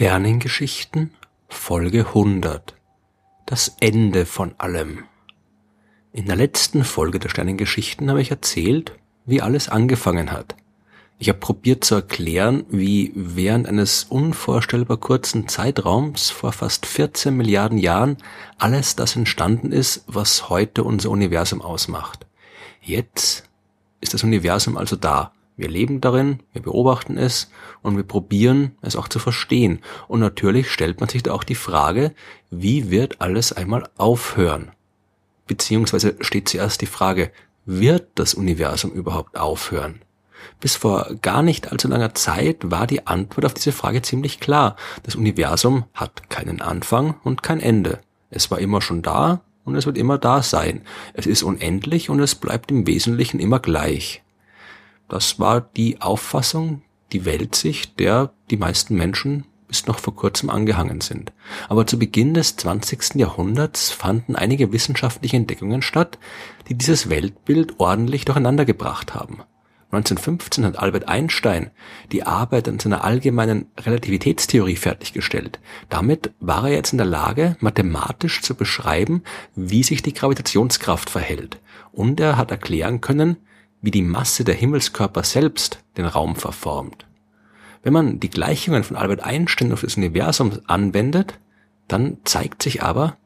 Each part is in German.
Sternengeschichten Folge 100 Das Ende von allem In der letzten Folge der Sternengeschichten habe ich erzählt, wie alles angefangen hat. Ich habe probiert zu erklären, wie während eines unvorstellbar kurzen Zeitraums vor fast 14 Milliarden Jahren alles das entstanden ist, was heute unser Universum ausmacht. Jetzt ist das Universum also da, wir leben darin, wir beobachten es und wir probieren es auch zu verstehen. Und natürlich stellt man sich da auch die Frage, wie wird alles einmal aufhören? Beziehungsweise steht zuerst die Frage, wird das Universum überhaupt aufhören? Bis vor gar nicht allzu langer Zeit war die Antwort auf diese Frage ziemlich klar. Das Universum hat keinen Anfang und kein Ende. Es war immer schon da und es wird immer da sein. Es ist unendlich und es bleibt im Wesentlichen immer gleich. Das war die Auffassung, die Weltsicht, der die meisten Menschen bis noch vor kurzem angehangen sind. Aber zu Beginn des 20. Jahrhunderts fanden einige wissenschaftliche Entdeckungen statt, die dieses Weltbild ordentlich durcheinander gebracht haben. 1915 hat Albert Einstein die Arbeit an seiner allgemeinen Relativitätstheorie fertiggestellt. Damit war er jetzt in der Lage, mathematisch zu beschreiben, wie sich die Gravitationskraft verhält. Und er hat erklären können, wie die Masse der Himmelskörper selbst den Raum verformt. Wenn man die Gleichungen von Albert Einstein auf das Universum anwendet, dann zeigt sich aber,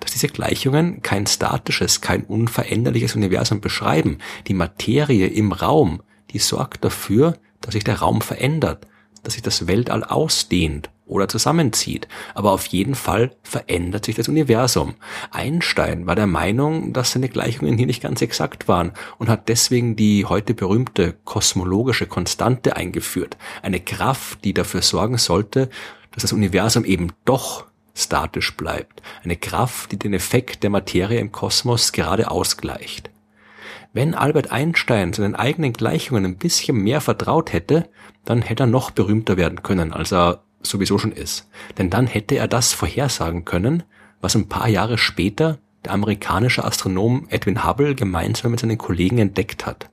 dass diese Gleichungen kein statisches, kein unveränderliches Universum beschreiben. Die Materie im Raum, die sorgt dafür, dass sich der Raum verändert, dass sich das Weltall ausdehnt oder zusammenzieht. Aber auf jeden Fall verändert sich das Universum. Einstein war der Meinung, dass seine Gleichungen hier nicht ganz exakt waren und hat deswegen die heute berühmte kosmologische Konstante eingeführt. Eine Kraft, die dafür sorgen sollte, dass das Universum eben doch statisch bleibt. Eine Kraft, die den Effekt der Materie im Kosmos gerade ausgleicht. Wenn Albert Einstein seinen eigenen Gleichungen ein bisschen mehr vertraut hätte, dann hätte er noch berühmter werden können, als er sowieso schon ist. Denn dann hätte er das vorhersagen können, was ein paar Jahre später der amerikanische Astronom Edwin Hubble gemeinsam mit seinen Kollegen entdeckt hat.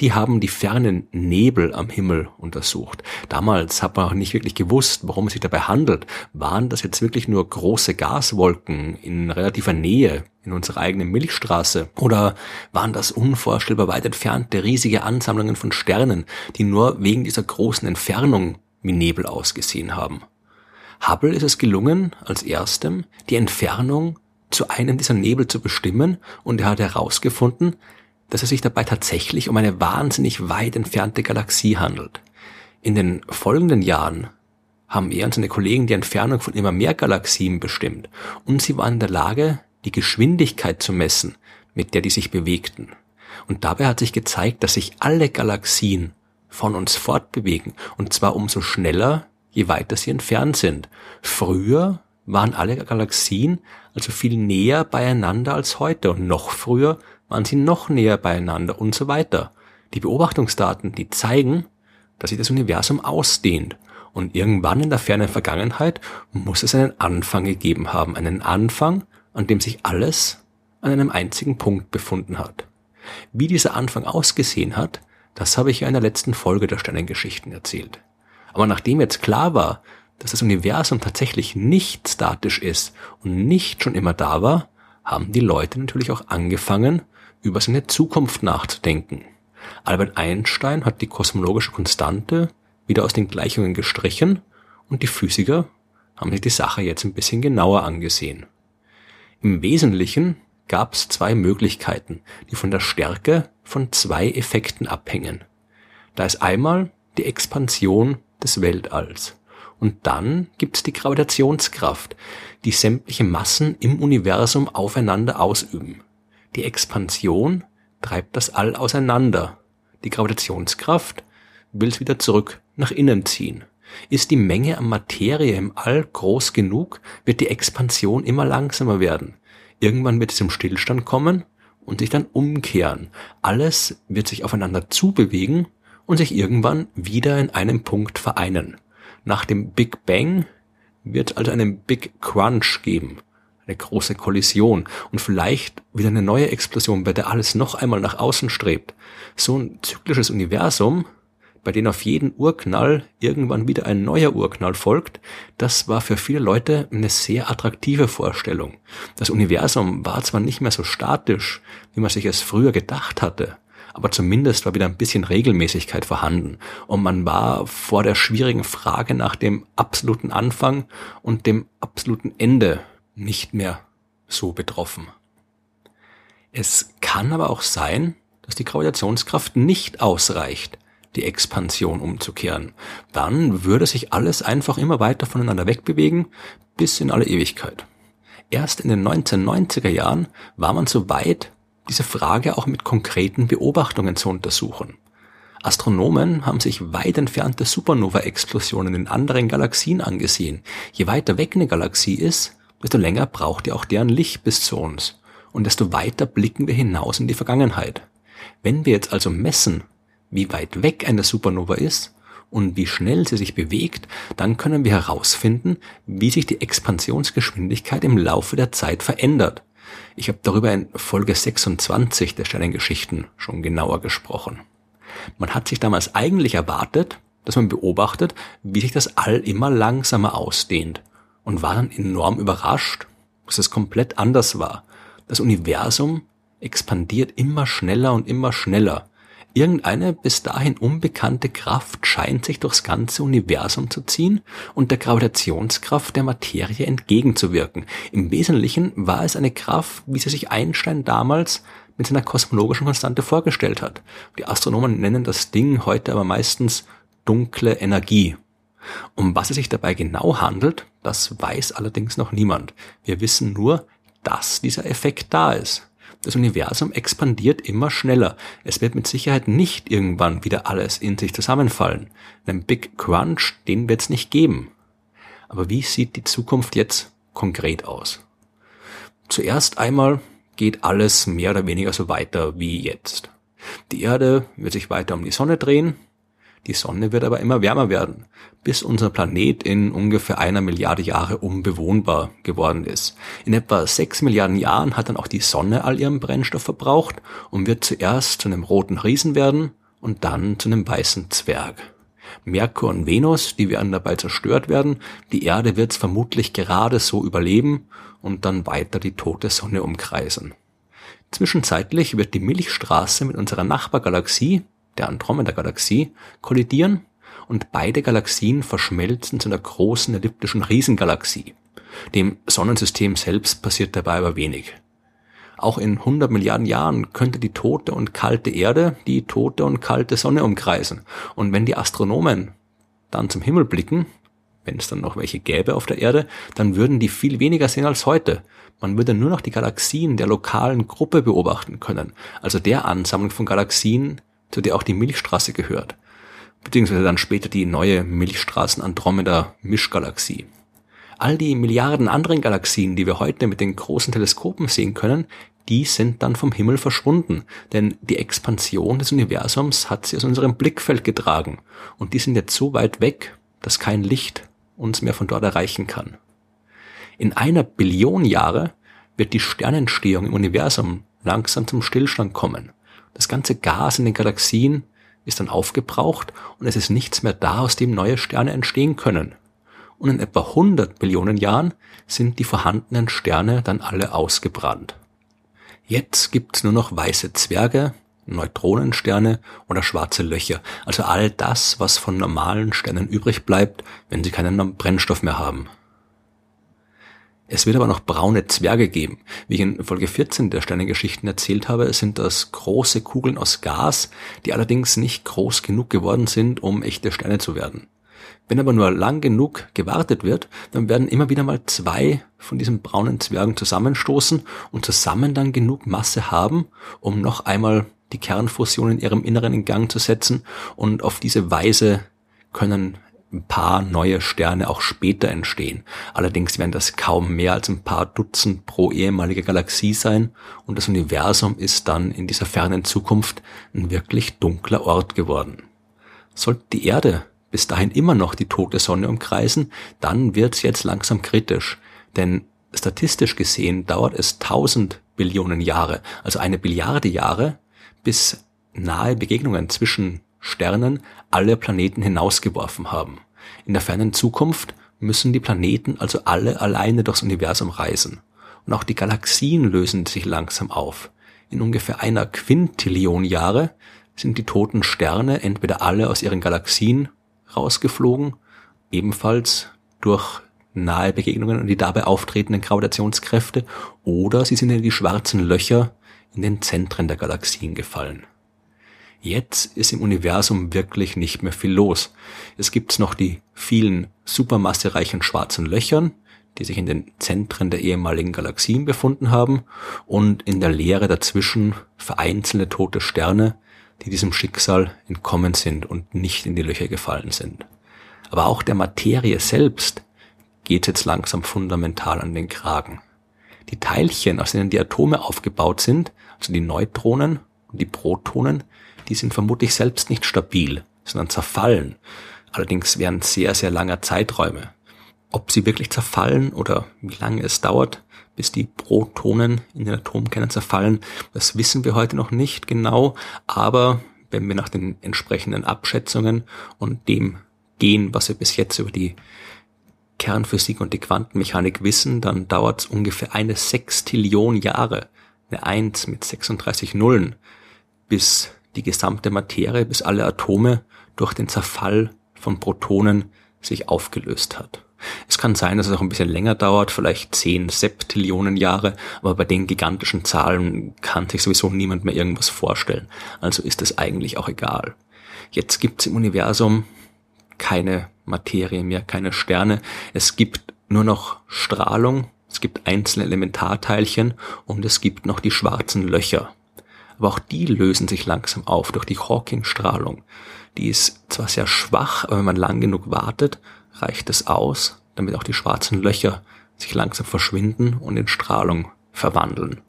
Die haben die fernen Nebel am Himmel untersucht. Damals hat man auch nicht wirklich gewusst, worum es sich dabei handelt. Waren das jetzt wirklich nur große Gaswolken in relativer Nähe in unserer eigenen Milchstraße? Oder waren das unvorstellbar weit entfernte riesige Ansammlungen von Sternen, die nur wegen dieser großen Entfernung wie Nebel ausgesehen haben? Hubble ist es gelungen, als erstem die Entfernung zu einem dieser Nebel zu bestimmen und er hat herausgefunden, dass es sich dabei tatsächlich um eine wahnsinnig weit entfernte Galaxie handelt. In den folgenden Jahren haben er und seine Kollegen die Entfernung von immer mehr Galaxien bestimmt und sie waren in der Lage, die Geschwindigkeit zu messen, mit der die sich bewegten. Und dabei hat sich gezeigt, dass sich alle Galaxien von uns fortbewegen und zwar umso schneller, je weiter sie entfernt sind. Früher waren alle Galaxien also viel näher beieinander als heute und noch früher waren sie noch näher beieinander und so weiter. Die Beobachtungsdaten, die zeigen, dass sich das Universum ausdehnt. Und irgendwann in der fernen Vergangenheit muss es einen Anfang gegeben haben. Einen Anfang, an dem sich alles an einem einzigen Punkt befunden hat. Wie dieser Anfang ausgesehen hat, das habe ich ja in der letzten Folge der Sternengeschichten erzählt. Aber nachdem jetzt klar war, dass das Universum tatsächlich nicht statisch ist und nicht schon immer da war, haben die Leute natürlich auch angefangen, über seine Zukunft nachzudenken. Albert Einstein hat die kosmologische Konstante wieder aus den Gleichungen gestrichen und die Physiker haben sich die Sache jetzt ein bisschen genauer angesehen. Im Wesentlichen gab es zwei Möglichkeiten, die von der Stärke von zwei Effekten abhängen. Da ist einmal die Expansion des Weltalls und dann gibt's die Gravitationskraft, die sämtliche Massen im Universum aufeinander ausüben. Die Expansion treibt das All auseinander. Die Gravitationskraft will es wieder zurück nach innen ziehen. Ist die Menge an Materie im All groß genug, wird die Expansion immer langsamer werden. Irgendwann wird es zum Stillstand kommen und sich dann umkehren. Alles wird sich aufeinander zubewegen und sich irgendwann wieder in einem Punkt vereinen. Nach dem Big Bang wird also einen Big Crunch geben eine große Kollision und vielleicht wieder eine neue Explosion, bei der alles noch einmal nach außen strebt. So ein zyklisches Universum, bei denen auf jeden Urknall irgendwann wieder ein neuer Urknall folgt, das war für viele Leute eine sehr attraktive Vorstellung. Das Universum war zwar nicht mehr so statisch, wie man sich es früher gedacht hatte, aber zumindest war wieder ein bisschen Regelmäßigkeit vorhanden und man war vor der schwierigen Frage nach dem absoluten Anfang und dem absoluten Ende nicht mehr so betroffen. Es kann aber auch sein, dass die Gravitationskraft nicht ausreicht, die Expansion umzukehren. Dann würde sich alles einfach immer weiter voneinander wegbewegen, bis in alle Ewigkeit. Erst in den 1990er Jahren war man so weit, diese Frage auch mit konkreten Beobachtungen zu untersuchen. Astronomen haben sich weit entfernte Supernova-Explosionen in anderen Galaxien angesehen. Je weiter weg eine Galaxie ist, desto länger braucht ja auch deren Licht bis zu uns. Und desto weiter blicken wir hinaus in die Vergangenheit. Wenn wir jetzt also messen, wie weit weg eine Supernova ist und wie schnell sie sich bewegt, dann können wir herausfinden, wie sich die Expansionsgeschwindigkeit im Laufe der Zeit verändert. Ich habe darüber in Folge 26 der Sternengeschichten schon genauer gesprochen. Man hat sich damals eigentlich erwartet, dass man beobachtet, wie sich das All immer langsamer ausdehnt und war dann enorm überrascht, dass es komplett anders war. Das Universum expandiert immer schneller und immer schneller. Irgendeine bis dahin unbekannte Kraft scheint sich durchs ganze Universum zu ziehen und der Gravitationskraft der Materie entgegenzuwirken. Im Wesentlichen war es eine Kraft, wie sie sich Einstein damals mit seiner kosmologischen Konstante vorgestellt hat. Die Astronomen nennen das Ding heute aber meistens dunkle Energie. Um was es sich dabei genau handelt, das weiß allerdings noch niemand. Wir wissen nur, dass dieser Effekt da ist. Das Universum expandiert immer schneller. Es wird mit Sicherheit nicht irgendwann wieder alles in sich zusammenfallen. Einen Big Crunch, den wird es nicht geben. Aber wie sieht die Zukunft jetzt konkret aus? Zuerst einmal geht alles mehr oder weniger so weiter wie jetzt. Die Erde wird sich weiter um die Sonne drehen, die Sonne wird aber immer wärmer werden, bis unser Planet in ungefähr einer Milliarde Jahre unbewohnbar geworden ist. In etwa sechs Milliarden Jahren hat dann auch die Sonne all ihren Brennstoff verbraucht und wird zuerst zu einem roten Riesen werden und dann zu einem weißen Zwerg. Merkur und Venus, die werden dabei zerstört werden, die Erde wird es vermutlich gerade so überleben und dann weiter die tote Sonne umkreisen. Zwischenzeitlich wird die Milchstraße mit unserer Nachbargalaxie, der Andromeda-Galaxie, kollidieren und beide Galaxien verschmelzen zu einer großen elliptischen Riesengalaxie. Dem Sonnensystem selbst passiert dabei aber wenig. Auch in 100 Milliarden Jahren könnte die tote und kalte Erde die tote und kalte Sonne umkreisen. Und wenn die Astronomen dann zum Himmel blicken, wenn es dann noch welche gäbe auf der Erde, dann würden die viel weniger sehen als heute. Man würde nur noch die Galaxien der lokalen Gruppe beobachten können, also der Ansammlung von Galaxien, zu der auch die Milchstraße gehört, beziehungsweise dann später die neue Milchstraßen Andromeda Mischgalaxie. All die Milliarden anderen Galaxien, die wir heute mit den großen Teleskopen sehen können, die sind dann vom Himmel verschwunden, denn die Expansion des Universums hat sie aus unserem Blickfeld getragen und die sind jetzt so weit weg, dass kein Licht uns mehr von dort erreichen kann. In einer Billion Jahre wird die Sternentstehung im Universum langsam zum Stillstand kommen. Das ganze Gas in den Galaxien ist dann aufgebraucht und es ist nichts mehr da, aus dem neue Sterne entstehen können. Und in etwa 100 Billionen Jahren sind die vorhandenen Sterne dann alle ausgebrannt. Jetzt gibt's nur noch weiße Zwerge, Neutronensterne oder schwarze Löcher, also all das, was von normalen Sternen übrig bleibt, wenn sie keinen Brennstoff mehr haben. Es wird aber noch braune Zwerge geben. Wie ich in Folge 14 der Sternengeschichten erzählt habe, sind das große Kugeln aus Gas, die allerdings nicht groß genug geworden sind, um echte Sterne zu werden. Wenn aber nur lang genug gewartet wird, dann werden immer wieder mal zwei von diesen braunen Zwergen zusammenstoßen und zusammen dann genug Masse haben, um noch einmal die Kernfusion in ihrem Inneren in Gang zu setzen und auf diese Weise können ein paar neue Sterne auch später entstehen. Allerdings werden das kaum mehr als ein paar Dutzend pro ehemalige Galaxie sein und das Universum ist dann in dieser fernen Zukunft ein wirklich dunkler Ort geworden. Sollte die Erde bis dahin immer noch die tote Sonne umkreisen, dann wird's jetzt langsam kritisch, denn statistisch gesehen dauert es 1000 Billionen Jahre, also eine Billiarde Jahre, bis nahe Begegnungen zwischen Sternen alle Planeten hinausgeworfen haben. In der fernen Zukunft müssen die Planeten also alle alleine durchs Universum reisen. Und auch die Galaxien lösen sich langsam auf. In ungefähr einer Quintillion Jahre sind die toten Sterne entweder alle aus ihren Galaxien rausgeflogen, ebenfalls durch nahe Begegnungen und die dabei auftretenden Gravitationskräfte, oder sie sind in die schwarzen Löcher in den Zentren der Galaxien gefallen. Jetzt ist im Universum wirklich nicht mehr viel los. Es gibt noch die vielen supermassereichen schwarzen Löchern, die sich in den Zentren der ehemaligen Galaxien befunden haben, und in der Leere dazwischen vereinzelte tote Sterne, die diesem Schicksal entkommen sind und nicht in die Löcher gefallen sind. Aber auch der Materie selbst geht jetzt langsam fundamental an den Kragen. Die Teilchen, aus denen die Atome aufgebaut sind, also die Neutronen und die Protonen, die sind vermutlich selbst nicht stabil, sondern zerfallen. Allerdings während sehr, sehr langer Zeiträume. Ob sie wirklich zerfallen oder wie lange es dauert, bis die Protonen in den Atomkernen zerfallen, das wissen wir heute noch nicht genau, aber wenn wir nach den entsprechenden Abschätzungen und dem gehen, was wir bis jetzt über die Kernphysik und die Quantenmechanik wissen, dann dauert es ungefähr eine Sextillion Jahre, eine Eins mit 36 Nullen, bis die gesamte Materie, bis alle Atome durch den Zerfall von Protonen sich aufgelöst hat. Es kann sein, dass es auch ein bisschen länger dauert, vielleicht 10 Septillionen Jahre, aber bei den gigantischen Zahlen kann sich sowieso niemand mehr irgendwas vorstellen. Also ist es eigentlich auch egal. Jetzt gibt es im Universum keine Materie mehr, keine Sterne. Es gibt nur noch Strahlung, es gibt einzelne Elementarteilchen und es gibt noch die schwarzen Löcher. Aber auch die lösen sich langsam auf durch die Hawking-Strahlung. Die ist zwar sehr schwach, aber wenn man lang genug wartet, reicht es aus, damit auch die schwarzen Löcher sich langsam verschwinden und in Strahlung verwandeln.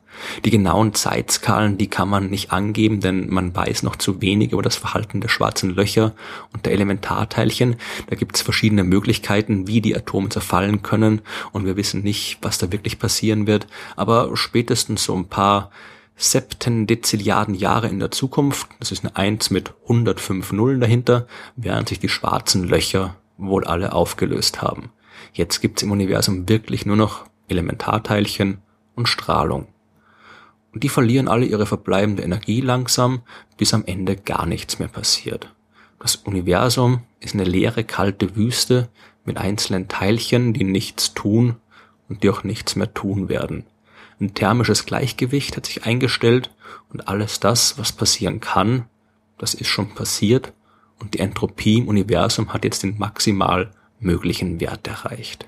Die genauen Zeitskalen, die kann man nicht angeben, denn man weiß noch zu wenig über das Verhalten der schwarzen Löcher und der Elementarteilchen. Da gibt es verschiedene Möglichkeiten, wie die Atome zerfallen können und wir wissen nicht, was da wirklich passieren wird. Aber spätestens so ein paar Septendezilliarden Jahre in der Zukunft, das ist eine Eins mit 105 Nullen dahinter, werden sich die schwarzen Löcher wohl alle aufgelöst haben. Jetzt gibt's im Universum wirklich nur noch Elementarteilchen und Strahlung und die verlieren alle ihre verbleibende Energie langsam, bis am Ende gar nichts mehr passiert. Das Universum ist eine leere, kalte Wüste mit einzelnen Teilchen, die nichts tun und die auch nichts mehr tun werden. Ein thermisches Gleichgewicht hat sich eingestellt und alles das, was passieren kann, das ist schon passiert und die Entropie im Universum hat jetzt den maximal möglichen Wert erreicht.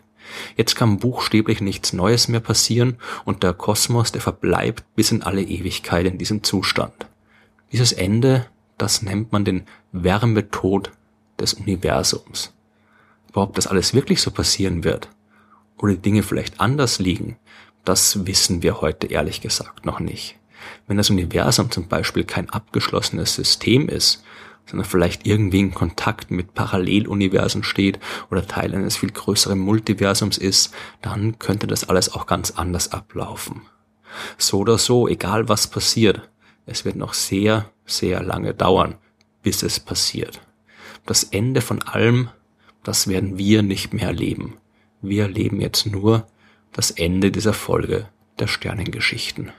Jetzt kann buchstäblich nichts Neues mehr passieren und der Kosmos, der verbleibt bis in alle Ewigkeit in diesem Zustand. Dieses Ende, das nennt man den Wärmetod des Universums. Aber ob das alles wirklich so passieren wird oder die Dinge vielleicht anders liegen, das wissen wir heute ehrlich gesagt noch nicht. Wenn das Universum zum Beispiel kein abgeschlossenes System ist, sondern vielleicht irgendwie in Kontakt mit Paralleluniversen steht oder Teil eines viel größeren Multiversums ist, dann könnte das alles auch ganz anders ablaufen. So oder so, egal was passiert, es wird noch sehr, sehr lange dauern, bis es passiert. Das Ende von allem, das werden wir nicht mehr erleben. Wir erleben jetzt nur das Ende dieser Folge der Sternengeschichten.